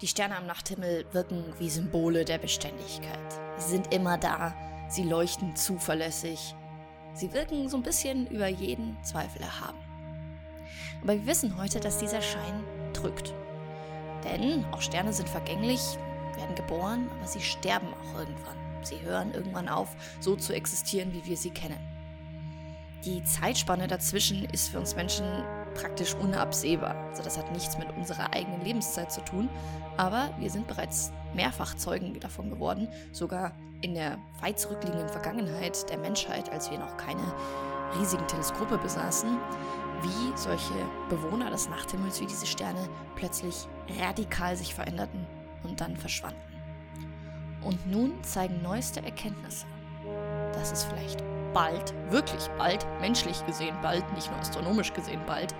Die Sterne am Nachthimmel wirken wie Symbole der Beständigkeit. Sie sind immer da, sie leuchten zuverlässig. Sie wirken so ein bisschen über jeden Zweifel erhaben. Aber wir wissen heute, dass dieser Schein drückt. Denn auch Sterne sind vergänglich, werden geboren, aber sie sterben auch irgendwann. Sie hören irgendwann auf, so zu existieren, wie wir sie kennen. Die Zeitspanne dazwischen ist für uns Menschen praktisch unabsehbar. Also das hat nichts mit unserer eigenen Lebenszeit zu tun, aber wir sind bereits mehrfach Zeugen davon geworden, sogar in der weit zurückliegenden Vergangenheit der Menschheit, als wir noch keine riesigen Teleskope besaßen, wie solche Bewohner des Nachthimmels, wie diese Sterne plötzlich radikal sich veränderten und dann verschwanden. Und nun zeigen neueste Erkenntnisse, dass es vielleicht bald, wirklich bald, menschlich gesehen bald, nicht nur astronomisch gesehen bald,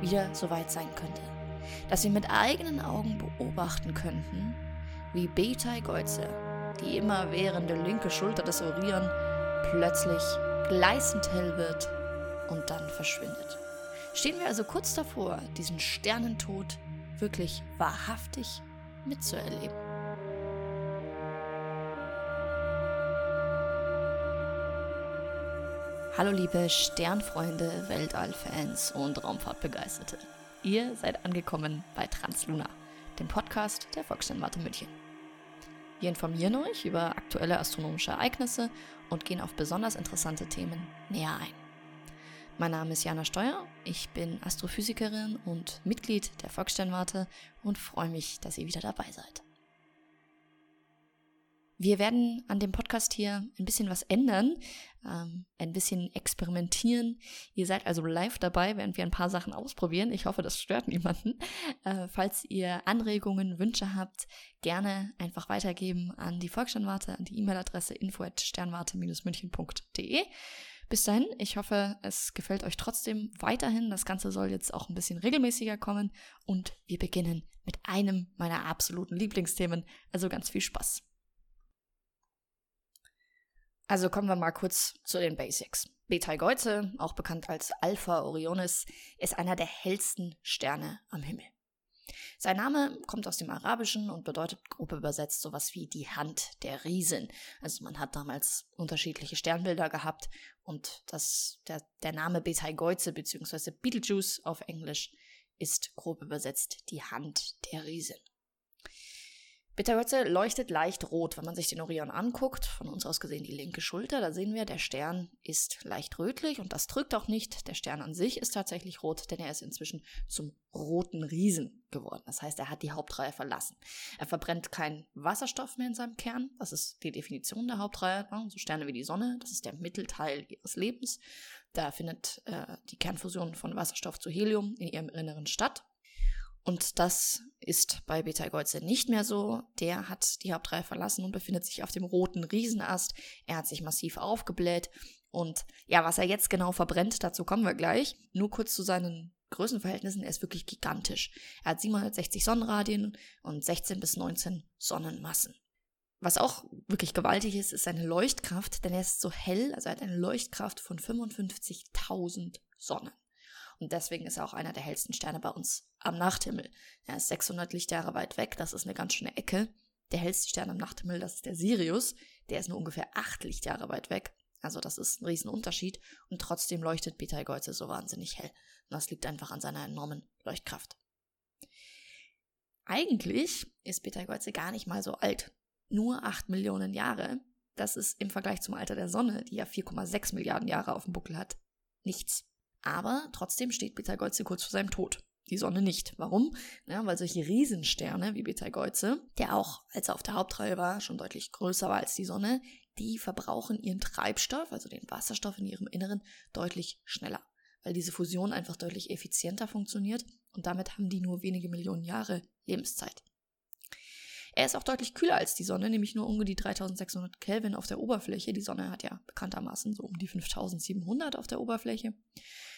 wieder so weit sein könnte. Dass wir mit eigenen Augen beobachten könnten, wie Beta Geuze, die immerwährende linke Schulter des Orion, plötzlich gleißend hell wird und dann verschwindet. Stehen wir also kurz davor, diesen Sternentod wirklich wahrhaftig mitzuerleben. Hallo liebe Sternfreunde, Weltallfans und Raumfahrtbegeisterte. Ihr seid angekommen bei Transluna, dem Podcast der Volkssternwarte München. Wir informieren euch über aktuelle astronomische Ereignisse und gehen auf besonders interessante Themen näher ein. Mein Name ist Jana Steuer, ich bin Astrophysikerin und Mitglied der Volkssternwarte und freue mich, dass ihr wieder dabei seid. Wir werden an dem Podcast hier ein bisschen was ändern, ähm, ein bisschen experimentieren. Ihr seid also live dabei, während wir ein paar Sachen ausprobieren. Ich hoffe, das stört niemanden. Äh, falls ihr Anregungen, Wünsche habt, gerne einfach weitergeben an die Volkssternwarte, an die E-Mail-Adresse info@sternwarte-münchen.de. Bis dahin, ich hoffe, es gefällt euch trotzdem weiterhin. Das Ganze soll jetzt auch ein bisschen regelmäßiger kommen und wir beginnen mit einem meiner absoluten Lieblingsthemen. Also ganz viel Spaß. Also kommen wir mal kurz zu den Basics. Betelgeuse, auch bekannt als Alpha Orionis, ist einer der hellsten Sterne am Himmel. Sein Name kommt aus dem Arabischen und bedeutet grob übersetzt sowas wie die Hand der Riesen. Also man hat damals unterschiedliche Sternbilder gehabt und das, der, der Name Betelgeuse bzw. Beetlejuice auf Englisch ist grob übersetzt die Hand der Riesen. Bitterwürze leuchtet leicht rot, wenn man sich den Orion anguckt. Von uns aus gesehen die linke Schulter. Da sehen wir, der Stern ist leicht rötlich und das drückt auch nicht. Der Stern an sich ist tatsächlich rot, denn er ist inzwischen zum roten Riesen geworden. Das heißt, er hat die Hauptreihe verlassen. Er verbrennt keinen Wasserstoff mehr in seinem Kern. Das ist die Definition der Hauptreihe. So Sterne wie die Sonne, das ist der Mittelteil ihres Lebens. Da findet äh, die Kernfusion von Wasserstoff zu Helium in ihrem Inneren statt. Und das ist bei Betelgeuse nicht mehr so. Der hat die Hauptreihe verlassen und befindet sich auf dem roten Riesenast. Er hat sich massiv aufgebläht. Und ja, was er jetzt genau verbrennt, dazu kommen wir gleich. Nur kurz zu seinen Größenverhältnissen, er ist wirklich gigantisch. Er hat 760 Sonnenradien und 16 bis 19 Sonnenmassen. Was auch wirklich gewaltig ist, ist seine Leuchtkraft, denn er ist so hell, also er hat eine Leuchtkraft von 55.000 Sonnen. Und deswegen ist er auch einer der hellsten Sterne bei uns am Nachthimmel. Er ist 600 Lichtjahre weit weg, das ist eine ganz schöne Ecke. Der hellste Stern am Nachthimmel, das ist der Sirius, der ist nur ungefähr 8 Lichtjahre weit weg. Also das ist ein Riesenunterschied und trotzdem leuchtet Betelgeuse so wahnsinnig hell. Und das liegt einfach an seiner enormen Leuchtkraft. Eigentlich ist Betelgeuse gar nicht mal so alt. Nur 8 Millionen Jahre. Das ist im Vergleich zum Alter der Sonne, die ja 4,6 Milliarden Jahre auf dem Buckel hat, nichts. Aber trotzdem steht Betelgeuse kurz vor seinem Tod. Die Sonne nicht. Warum? Ja, weil solche Riesensterne wie Betelgeuse, der auch, als er auf der Hauptreihe war, schon deutlich größer war als die Sonne, die verbrauchen ihren Treibstoff, also den Wasserstoff in ihrem Inneren, deutlich schneller. Weil diese Fusion einfach deutlich effizienter funktioniert und damit haben die nur wenige Millionen Jahre Lebenszeit. Er ist auch deutlich kühler als die Sonne, nämlich nur um die 3600 Kelvin auf der Oberfläche. Die Sonne hat ja bekanntermaßen so um die 5700 auf der Oberfläche.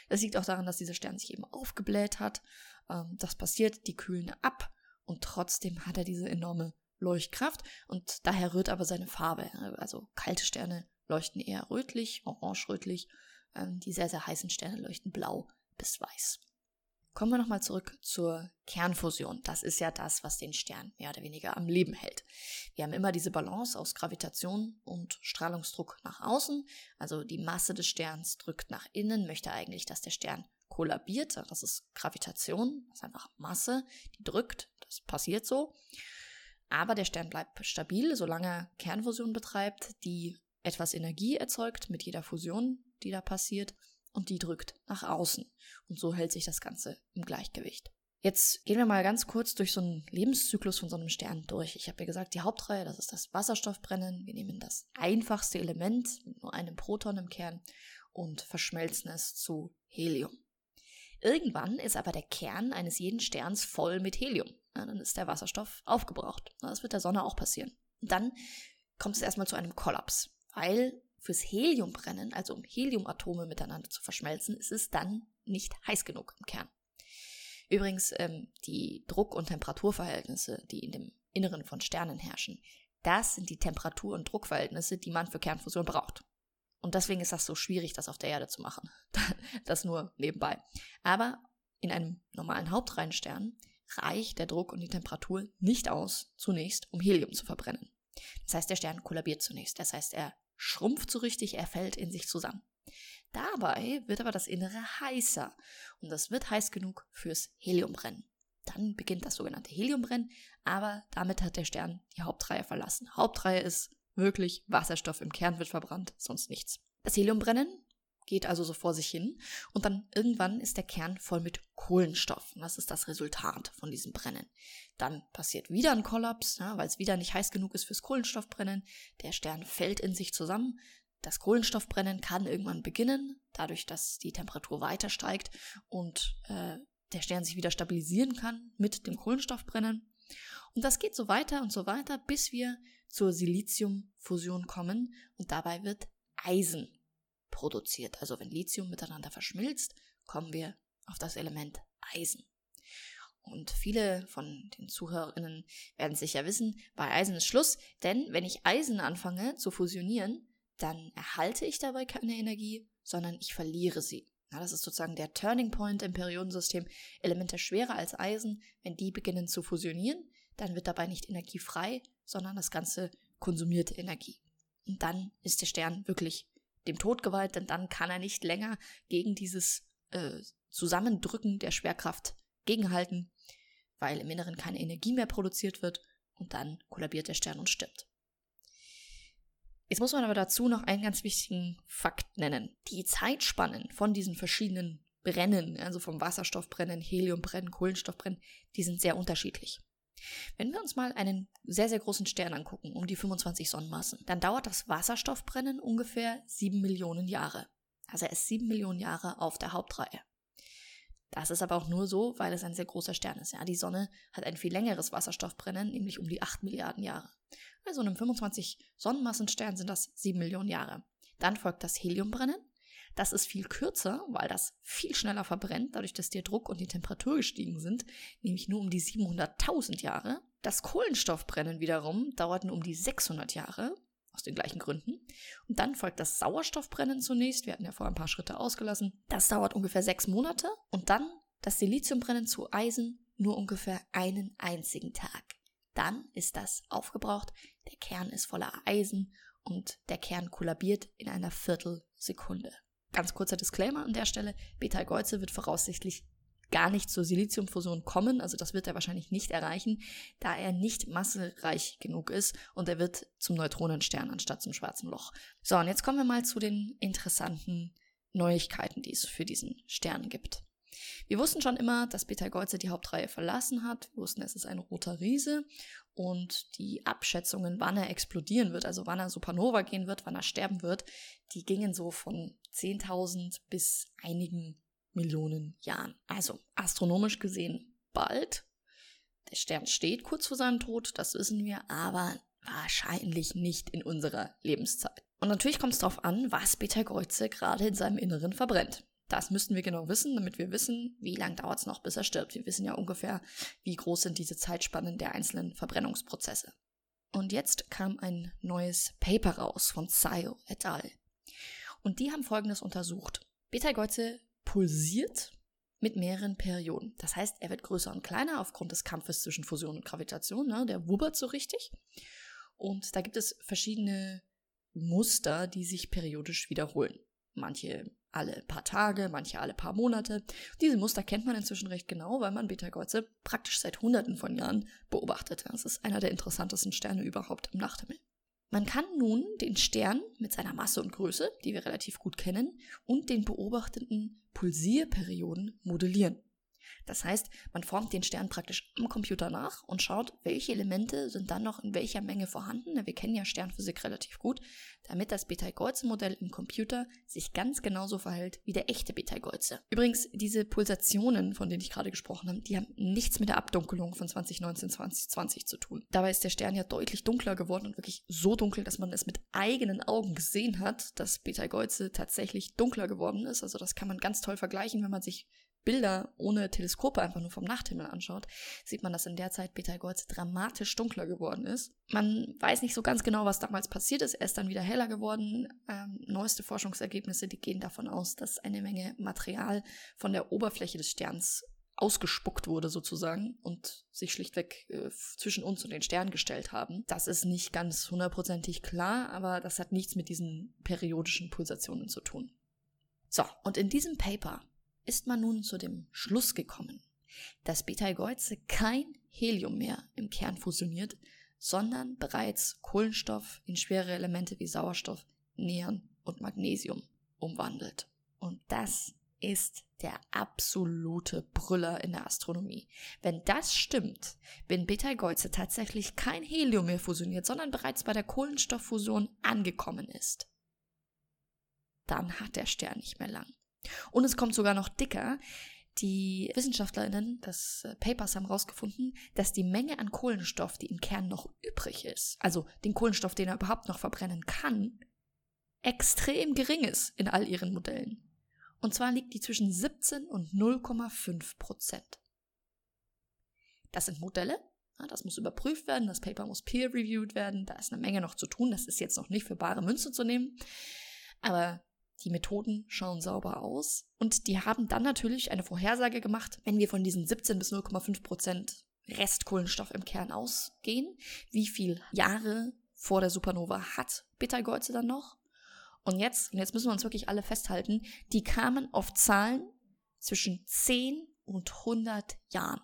Das liegt auch daran, dass dieser Stern sich eben aufgebläht hat. Ähm, das passiert, die kühlen ab und trotzdem hat er diese enorme Leuchtkraft und daher rührt aber seine Farbe. Also kalte Sterne leuchten eher rötlich, orange-rötlich. Ähm, die sehr, sehr heißen Sterne leuchten blau bis weiß. Kommen wir nochmal zurück zur Kernfusion. Das ist ja das, was den Stern mehr oder weniger am Leben hält. Wir haben immer diese Balance aus Gravitation und Strahlungsdruck nach außen. Also die Masse des Sterns drückt nach innen, möchte eigentlich, dass der Stern kollabiert. Das ist Gravitation, das ist einfach Masse, die drückt. Das passiert so. Aber der Stern bleibt stabil, solange er Kernfusion betreibt, die etwas Energie erzeugt mit jeder Fusion, die da passiert und die drückt nach außen. Und so hält sich das Ganze im Gleichgewicht. Jetzt gehen wir mal ganz kurz durch so einen Lebenszyklus von so einem Stern durch. Ich habe ja gesagt, die Hauptreihe, das ist das Wasserstoffbrennen. Wir nehmen das einfachste Element mit nur einem Proton im Kern und verschmelzen es zu Helium. Irgendwann ist aber der Kern eines jeden Sterns voll mit Helium. Ja, dann ist der Wasserstoff aufgebraucht. Das wird der Sonne auch passieren. Dann kommt es erstmal zu einem Kollaps, weil fürs Heliumbrennen, also um Heliumatome miteinander zu verschmelzen, ist es dann nicht heiß genug im Kern. Übrigens, ähm, die Druck- und Temperaturverhältnisse, die in dem Inneren von Sternen herrschen, das sind die Temperatur- und Druckverhältnisse, die man für Kernfusion braucht. Und deswegen ist das so schwierig, das auf der Erde zu machen. das nur nebenbei. Aber in einem normalen Hauptreihenstern reicht der Druck und die Temperatur nicht aus, zunächst, um Helium zu verbrennen. Das heißt, der Stern kollabiert zunächst. Das heißt, er schrumpft so richtig, er fällt in sich zusammen. Dabei wird aber das Innere heißer und das wird heiß genug fürs Heliumbrennen. Dann beginnt das sogenannte Heliumbrennen, aber damit hat der Stern die Hauptreihe verlassen. Hauptreihe ist wirklich Wasserstoff im Kern wird verbrannt, sonst nichts. Das Heliumbrennen geht also so vor sich hin und dann irgendwann ist der Kern voll mit Kohlenstoff. Und das ist das Resultat von diesem Brennen. Dann passiert wieder ein Kollaps, ja, weil es wieder nicht heiß genug ist fürs Kohlenstoffbrennen. Der Stern fällt in sich zusammen. Das Kohlenstoffbrennen kann irgendwann beginnen, dadurch, dass die Temperatur weiter steigt und äh, der Stern sich wieder stabilisieren kann mit dem Kohlenstoffbrennen. Und das geht so weiter und so weiter, bis wir zur Siliziumfusion kommen und dabei wird Eisen produziert. Also wenn Lithium miteinander verschmilzt, kommen wir auf das Element Eisen. Und viele von den Zuhörerinnen werden sicher wissen, bei Eisen ist Schluss, denn wenn ich Eisen anfange zu fusionieren, dann erhalte ich dabei keine Energie, sondern ich verliere sie. Ja, das ist sozusagen der Turning Point im Periodensystem. Elemente schwerer als Eisen, wenn die beginnen zu fusionieren, dann wird dabei nicht Energie frei, sondern das Ganze konsumiert Energie. Und dann ist der Stern wirklich dem Tod geweiht, denn dann kann er nicht länger gegen dieses äh, Zusammendrücken der Schwerkraft gegenhalten, weil im Inneren keine Energie mehr produziert wird und dann kollabiert der Stern und stirbt. Jetzt muss man aber dazu noch einen ganz wichtigen Fakt nennen. Die Zeitspannen von diesen verschiedenen Brennen, also vom Wasserstoffbrennen, Heliumbrennen, Kohlenstoffbrennen, die sind sehr unterschiedlich. Wenn wir uns mal einen sehr, sehr großen Stern angucken, um die 25 Sonnenmassen, dann dauert das Wasserstoffbrennen ungefähr 7 Millionen Jahre. Also er ist 7 Millionen Jahre auf der Hauptreihe. Das ist aber auch nur so, weil es ein sehr großer Stern ist. Ja, die Sonne hat ein viel längeres Wasserstoffbrennen, nämlich um die 8 Milliarden Jahre. Bei so einem 25 Sonnenmassenstern sind das 7 Millionen Jahre. Dann folgt das Heliumbrennen. Das ist viel kürzer, weil das viel schneller verbrennt, dadurch, dass der Druck und die Temperatur gestiegen sind, nämlich nur um die 700.000 Jahre. Das Kohlenstoffbrennen wiederum dauert nur um die 600 Jahre, aus den gleichen Gründen. Und dann folgt das Sauerstoffbrennen zunächst. Wir hatten ja vorher ein paar Schritte ausgelassen. Das dauert ungefähr sechs Monate. Und dann das Siliziumbrennen zu Eisen nur ungefähr einen einzigen Tag. Dann ist das aufgebraucht, der Kern ist voller Eisen und der Kern kollabiert in einer Viertelsekunde. Ganz kurzer Disclaimer an der Stelle. Beta-Geuze wird voraussichtlich gar nicht zur Siliziumfusion kommen, also das wird er wahrscheinlich nicht erreichen, da er nicht massereich genug ist und er wird zum Neutronenstern anstatt zum schwarzen Loch. So, und jetzt kommen wir mal zu den interessanten Neuigkeiten, die es für diesen Stern gibt. Wir wussten schon immer, dass Beta-Geuze die Hauptreihe verlassen hat. Wir wussten, es ist ein roter Riese und die Abschätzungen, wann er explodieren wird, also wann er Supernova gehen wird, wann er sterben wird, die gingen so von 10.000 bis einigen Millionen Jahren. Also astronomisch gesehen bald. Der Stern steht kurz vor seinem Tod, das wissen wir, aber wahrscheinlich nicht in unserer Lebenszeit. Und natürlich kommt es darauf an, was Beta Kreuze gerade in seinem Inneren verbrennt. Das müssten wir genau wissen, damit wir wissen, wie lange dauert es noch, bis er stirbt. Wir wissen ja ungefähr, wie groß sind diese Zeitspannen der einzelnen Verbrennungsprozesse. Und jetzt kam ein neues Paper raus von Sayo et al. Und die haben Folgendes untersucht. Beta-Geuze pulsiert mit mehreren Perioden. Das heißt, er wird größer und kleiner aufgrund des Kampfes zwischen Fusion und Gravitation. Ne? Der wubbert so richtig. Und da gibt es verschiedene Muster, die sich periodisch wiederholen. Manche alle paar Tage, manche alle paar Monate. Diese Muster kennt man inzwischen recht genau, weil man Betelgeuse praktisch seit Hunderten von Jahren beobachtet. Das ist einer der interessantesten Sterne überhaupt im Nachthimmel. Man kann nun den Stern mit seiner Masse und Größe, die wir relativ gut kennen, und den beobachteten Pulsierperioden modellieren. Das heißt, man formt den Stern praktisch am Computer nach und schaut, welche Elemente sind dann noch in welcher Menge vorhanden. Wir kennen ja Sternphysik relativ gut, damit das Betelgeuse-Modell im Computer sich ganz genauso verhält wie der echte Betelgeuse. Übrigens, diese Pulsationen, von denen ich gerade gesprochen habe, die haben nichts mit der Abdunkelung von 2019, 2020 zu tun. Dabei ist der Stern ja deutlich dunkler geworden und wirklich so dunkel, dass man es mit eigenen Augen gesehen hat, dass Betelgeuse tatsächlich dunkler geworden ist. Also das kann man ganz toll vergleichen, wenn man sich Bilder ohne Teleskope einfach nur vom Nachthimmel anschaut, sieht man, dass in der Zeit Betelgeuse dramatisch dunkler geworden ist. Man weiß nicht so ganz genau, was damals passiert ist. Er ist dann wieder heller geworden. Ähm, neueste Forschungsergebnisse, die gehen davon aus, dass eine Menge Material von der Oberfläche des Sterns ausgespuckt wurde sozusagen und sich schlichtweg äh, zwischen uns und den Stern gestellt haben. Das ist nicht ganz hundertprozentig klar, aber das hat nichts mit diesen periodischen Pulsationen zu tun. So, und in diesem Paper ist man nun zu dem Schluss gekommen, dass Betelgeuse kein Helium mehr im Kern fusioniert, sondern bereits Kohlenstoff in schwere Elemente wie Sauerstoff, Neon und Magnesium umwandelt. Und das ist der absolute Brüller in der Astronomie. Wenn das stimmt, wenn Betelgeuse tatsächlich kein Helium mehr fusioniert, sondern bereits bei der Kohlenstofffusion angekommen ist, dann hat der Stern nicht mehr lang. Und es kommt sogar noch dicker. Die WissenschaftlerInnen des äh, Papers haben herausgefunden, dass die Menge an Kohlenstoff, die im Kern noch übrig ist, also den Kohlenstoff, den er überhaupt noch verbrennen kann, extrem gering ist in all ihren Modellen. Und zwar liegt die zwischen 17 und 0,5 Prozent. Das sind Modelle, das muss überprüft werden, das Paper muss peer-reviewed werden, da ist eine Menge noch zu tun, das ist jetzt noch nicht für bare Münze zu nehmen. Aber die Methoden schauen sauber aus und die haben dann natürlich eine Vorhersage gemacht, wenn wir von diesen 17 bis 0,5 Prozent Restkohlenstoff im Kern ausgehen, wie viele Jahre vor der Supernova hat Betelgeuse dann noch? Und jetzt, und jetzt müssen wir uns wirklich alle festhalten, die kamen auf Zahlen zwischen 10 und 100 Jahren.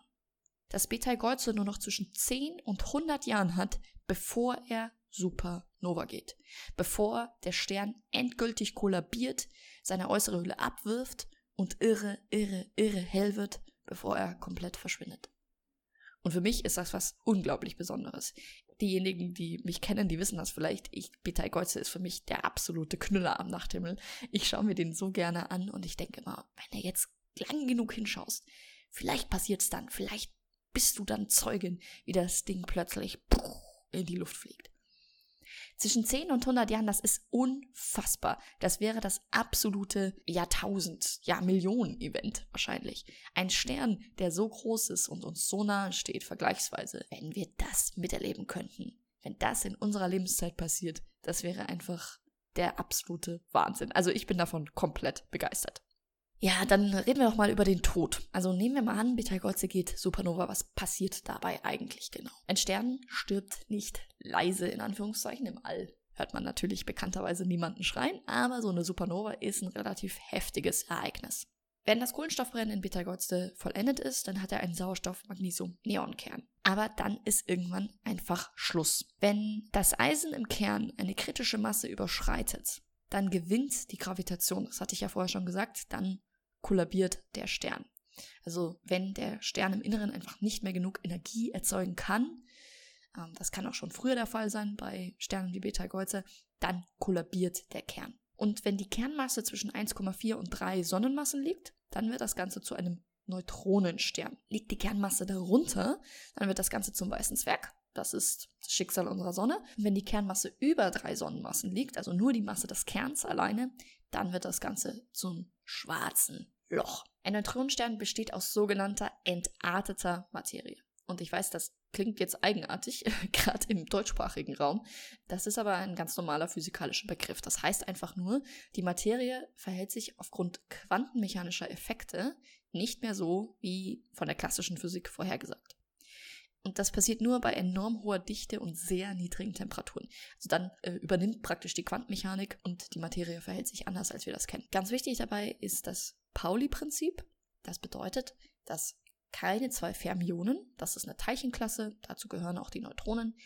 Dass Betelgeuse nur noch zwischen 10 und 100 Jahren hat, bevor er Supernova geht. Bevor der Stern endgültig kollabiert, seine äußere Hülle abwirft und irre, irre, irre hell wird, bevor er komplett verschwindet. Und für mich ist das was unglaublich Besonderes. Diejenigen, die mich kennen, die wissen das vielleicht. Ich, Betelgeuse ist für mich der absolute Knüller am Nachthimmel. Ich schaue mir den so gerne an und ich denke immer, wenn du jetzt lang genug hinschaust, vielleicht passiert's dann, vielleicht bist du dann Zeugin, wie das Ding plötzlich in die Luft fliegt. Zwischen 10 und 100 Jahren, das ist unfassbar. Das wäre das absolute Jahrtausend, ja Millionen-Event wahrscheinlich. Ein Stern, der so groß ist und uns so nahe steht, vergleichsweise, wenn wir das miterleben könnten. Wenn das in unserer Lebenszeit passiert, das wäre einfach der absolute Wahnsinn. Also ich bin davon komplett begeistert. Ja, dann reden wir doch mal über den Tod. Also nehmen wir mal an, Betelgeuse geht Supernova. Was passiert dabei eigentlich genau? Ein Stern stirbt nicht leise, in Anführungszeichen, im All. Hört man natürlich bekannterweise niemanden schreien, aber so eine Supernova ist ein relativ heftiges Ereignis. Wenn das Kohlenstoffbrennen in Betelgeuse vollendet ist, dann hat er einen Sauerstoff-Magnesium-Neonkern. Aber dann ist irgendwann einfach Schluss. Wenn das Eisen im Kern eine kritische Masse überschreitet, dann gewinnt die Gravitation. Das hatte ich ja vorher schon gesagt. Dann kollabiert der Stern. Also wenn der Stern im Inneren einfach nicht mehr genug Energie erzeugen kann, ähm, das kann auch schon früher der Fall sein bei Sternen wie Betelgeuse, dann kollabiert der Kern. Und wenn die Kernmasse zwischen 1,4 und 3 Sonnenmassen liegt, dann wird das Ganze zu einem Neutronenstern. Liegt die Kernmasse darunter, dann wird das Ganze zum weißen Zwerg. Das ist das Schicksal unserer Sonne. Und wenn die Kernmasse über drei Sonnenmassen liegt, also nur die Masse des Kerns alleine, dann wird das Ganze zum schwarzen Loch. Ein Neutronenstern besteht aus sogenannter entarteter Materie. Und ich weiß, das klingt jetzt eigenartig, gerade im deutschsprachigen Raum. Das ist aber ein ganz normaler physikalischer Begriff. Das heißt einfach nur, die Materie verhält sich aufgrund quantenmechanischer Effekte nicht mehr so wie von der klassischen Physik vorhergesagt. Und das passiert nur bei enorm hoher Dichte und sehr niedrigen Temperaturen. Also dann äh, übernimmt praktisch die Quantenmechanik und die Materie verhält sich anders, als wir das kennen. Ganz wichtig dabei ist das Pauli-Prinzip. Das bedeutet, dass keine zwei Fermionen, das ist eine Teilchenklasse, dazu gehören auch die Neutronen,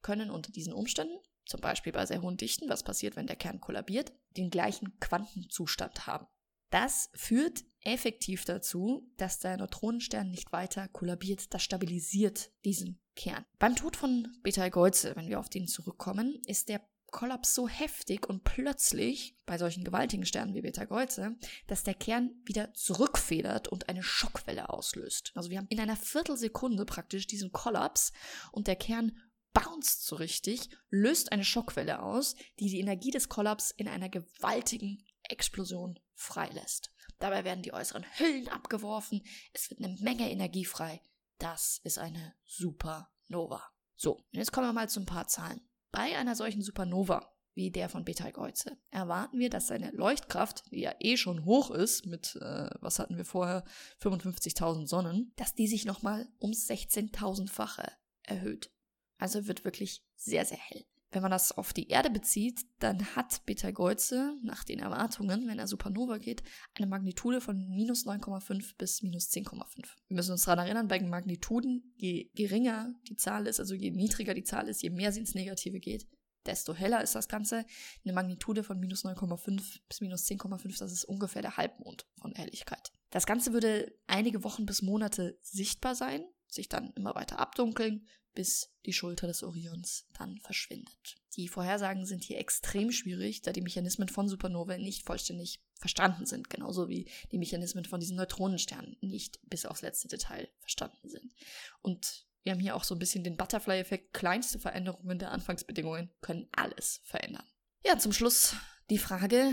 können unter diesen Umständen, zum Beispiel bei sehr hohen Dichten, was passiert, wenn der Kern kollabiert, den gleichen Quantenzustand haben. Das führt effektiv dazu, dass der Neutronenstern nicht weiter kollabiert. Das stabilisiert diesen Kern. Beim Tod von Betelgeuse, wenn wir auf den zurückkommen, ist der Kollaps so heftig und plötzlich bei solchen gewaltigen Sternen wie Betelgeuse, dass der Kern wieder zurückfedert und eine Schockwelle auslöst. Also wir haben in einer Viertelsekunde praktisch diesen Kollaps und der Kern bounced so richtig, löst eine Schockwelle aus, die die Energie des Kollaps in einer gewaltigen Explosion freilässt. Dabei werden die äußeren Hüllen abgeworfen, es wird eine Menge Energie frei. Das ist eine Supernova. So, jetzt kommen wir mal zu ein paar Zahlen. Bei einer solchen Supernova wie der von Betelgeuse erwarten wir, dass seine Leuchtkraft, die ja eh schon hoch ist, mit, äh, was hatten wir vorher, 55.000 Sonnen, dass die sich nochmal um 16.000-fache erhöht. Also wird wirklich sehr, sehr hell. Wenn man das auf die Erde bezieht, dann hat Betelgeuse nach den Erwartungen, wenn er Supernova geht, eine Magnitude von minus 9,5 bis minus 10,5. Wir müssen uns daran erinnern, bei Magnituden, je geringer die Zahl ist, also je niedriger die Zahl ist, je mehr sie ins Negative geht, desto heller ist das Ganze. Eine Magnitude von minus 9,5 bis minus 10,5, das ist ungefähr der Halbmond von Helligkeit. Das Ganze würde einige Wochen bis Monate sichtbar sein, sich dann immer weiter abdunkeln, bis die Schulter des Orions dann verschwindet. Die Vorhersagen sind hier extrem schwierig, da die Mechanismen von Supernovae nicht vollständig verstanden sind, genauso wie die Mechanismen von diesen Neutronensternen nicht bis aufs letzte Detail verstanden sind. Und wir haben hier auch so ein bisschen den Butterfly-Effekt. Kleinste Veränderungen der Anfangsbedingungen können alles verändern. Ja, zum Schluss die Frage,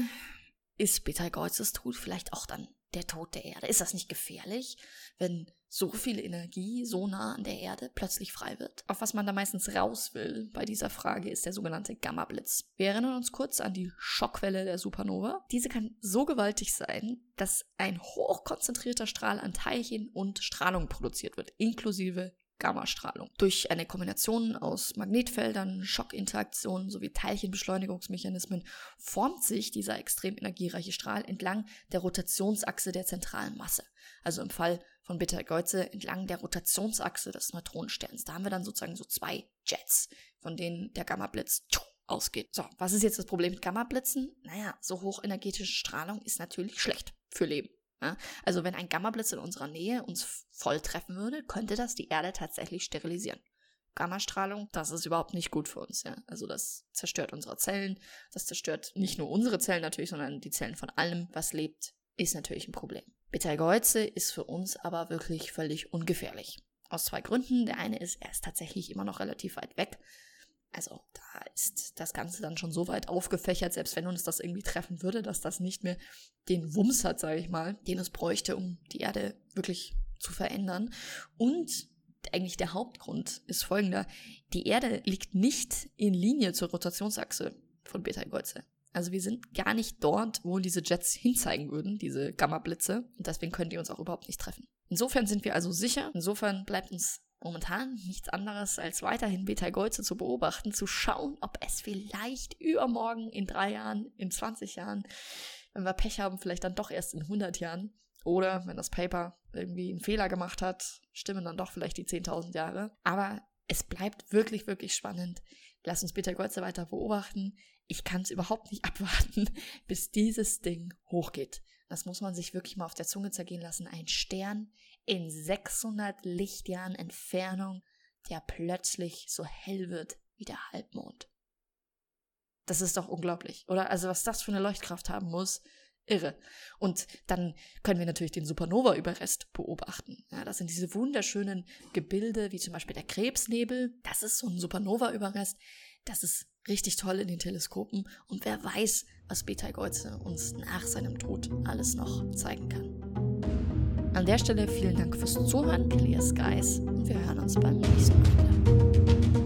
ist Betelgeuzes Tod vielleicht auch dann der Tod der Erde? Ist das nicht gefährlich, wenn so viel Energie so nah an der Erde plötzlich frei wird? Auf was man da meistens raus will bei dieser Frage ist der sogenannte Gamma-Blitz. Wir erinnern uns kurz an die Schockwelle der Supernova. Diese kann so gewaltig sein, dass ein hochkonzentrierter Strahl an Teilchen und Strahlung produziert wird, inklusive Gammastrahlung. Durch eine Kombination aus Magnetfeldern, Schockinteraktionen sowie Teilchenbeschleunigungsmechanismen formt sich dieser extrem energiereiche Strahl entlang der Rotationsachse der zentralen Masse. Also im Fall von Betelgeuse entlang der Rotationsachse des Neutronensterns. Da haben wir dann sozusagen so zwei Jets, von denen der Gammablitz ausgeht. So, was ist jetzt das Problem mit Gammablitzen? Naja, so hochenergetische Strahlung ist natürlich schlecht für Leben. Ja? Also wenn ein Gammablitz in unserer Nähe uns voll treffen würde, könnte das die Erde tatsächlich sterilisieren. Gammastrahlung, das ist überhaupt nicht gut für uns, ja. Also das zerstört unsere Zellen, das zerstört nicht nur unsere Zellen natürlich, sondern die Zellen von allem, was lebt, ist natürlich ein Problem. Betelgeuse ist für uns aber wirklich völlig ungefährlich. Aus zwei Gründen. Der eine ist, er ist tatsächlich immer noch relativ weit weg. Also da ist das Ganze dann schon so weit aufgefächert, selbst wenn uns das irgendwie treffen würde, dass das nicht mehr den Wumms hat, sage ich mal, den es bräuchte, um die Erde wirklich zu verändern. Und eigentlich der Hauptgrund ist folgender. Die Erde liegt nicht in Linie zur Rotationsachse von Betelgeuse. Also wir sind gar nicht dort, wo diese Jets hinzeigen würden, diese Gamma-Blitze. Und deswegen können die uns auch überhaupt nicht treffen. Insofern sind wir also sicher. Insofern bleibt uns momentan nichts anderes als weiterhin Betelgeuse zu beobachten, zu schauen, ob es vielleicht übermorgen, in drei Jahren, in 20 Jahren, wenn wir Pech haben, vielleicht dann doch erst in 100 Jahren oder wenn das Paper irgendwie einen Fehler gemacht hat, stimmen dann doch vielleicht die 10.000 Jahre. Aber es bleibt wirklich, wirklich spannend. Lass uns Betelgeuse weiter beobachten. Ich kann es überhaupt nicht abwarten, bis dieses Ding hochgeht. Das muss man sich wirklich mal auf der Zunge zergehen lassen. Ein Stern in 600 Lichtjahren Entfernung, der plötzlich so hell wird wie der Halbmond. Das ist doch unglaublich, oder? Also was das für eine Leuchtkraft haben muss, irre. Und dann können wir natürlich den Supernova-Überrest beobachten. Ja, das sind diese wunderschönen Gebilde, wie zum Beispiel der Krebsnebel. Das ist so ein Supernova-Überrest. Das ist richtig toll in den Teleskopen. Und wer weiß, was Betelgeuse uns nach seinem Tod alles noch zeigen kann. An der Stelle vielen Dank fürs Zuhören, Clear Skies, und wir hören uns beim nächsten Mal.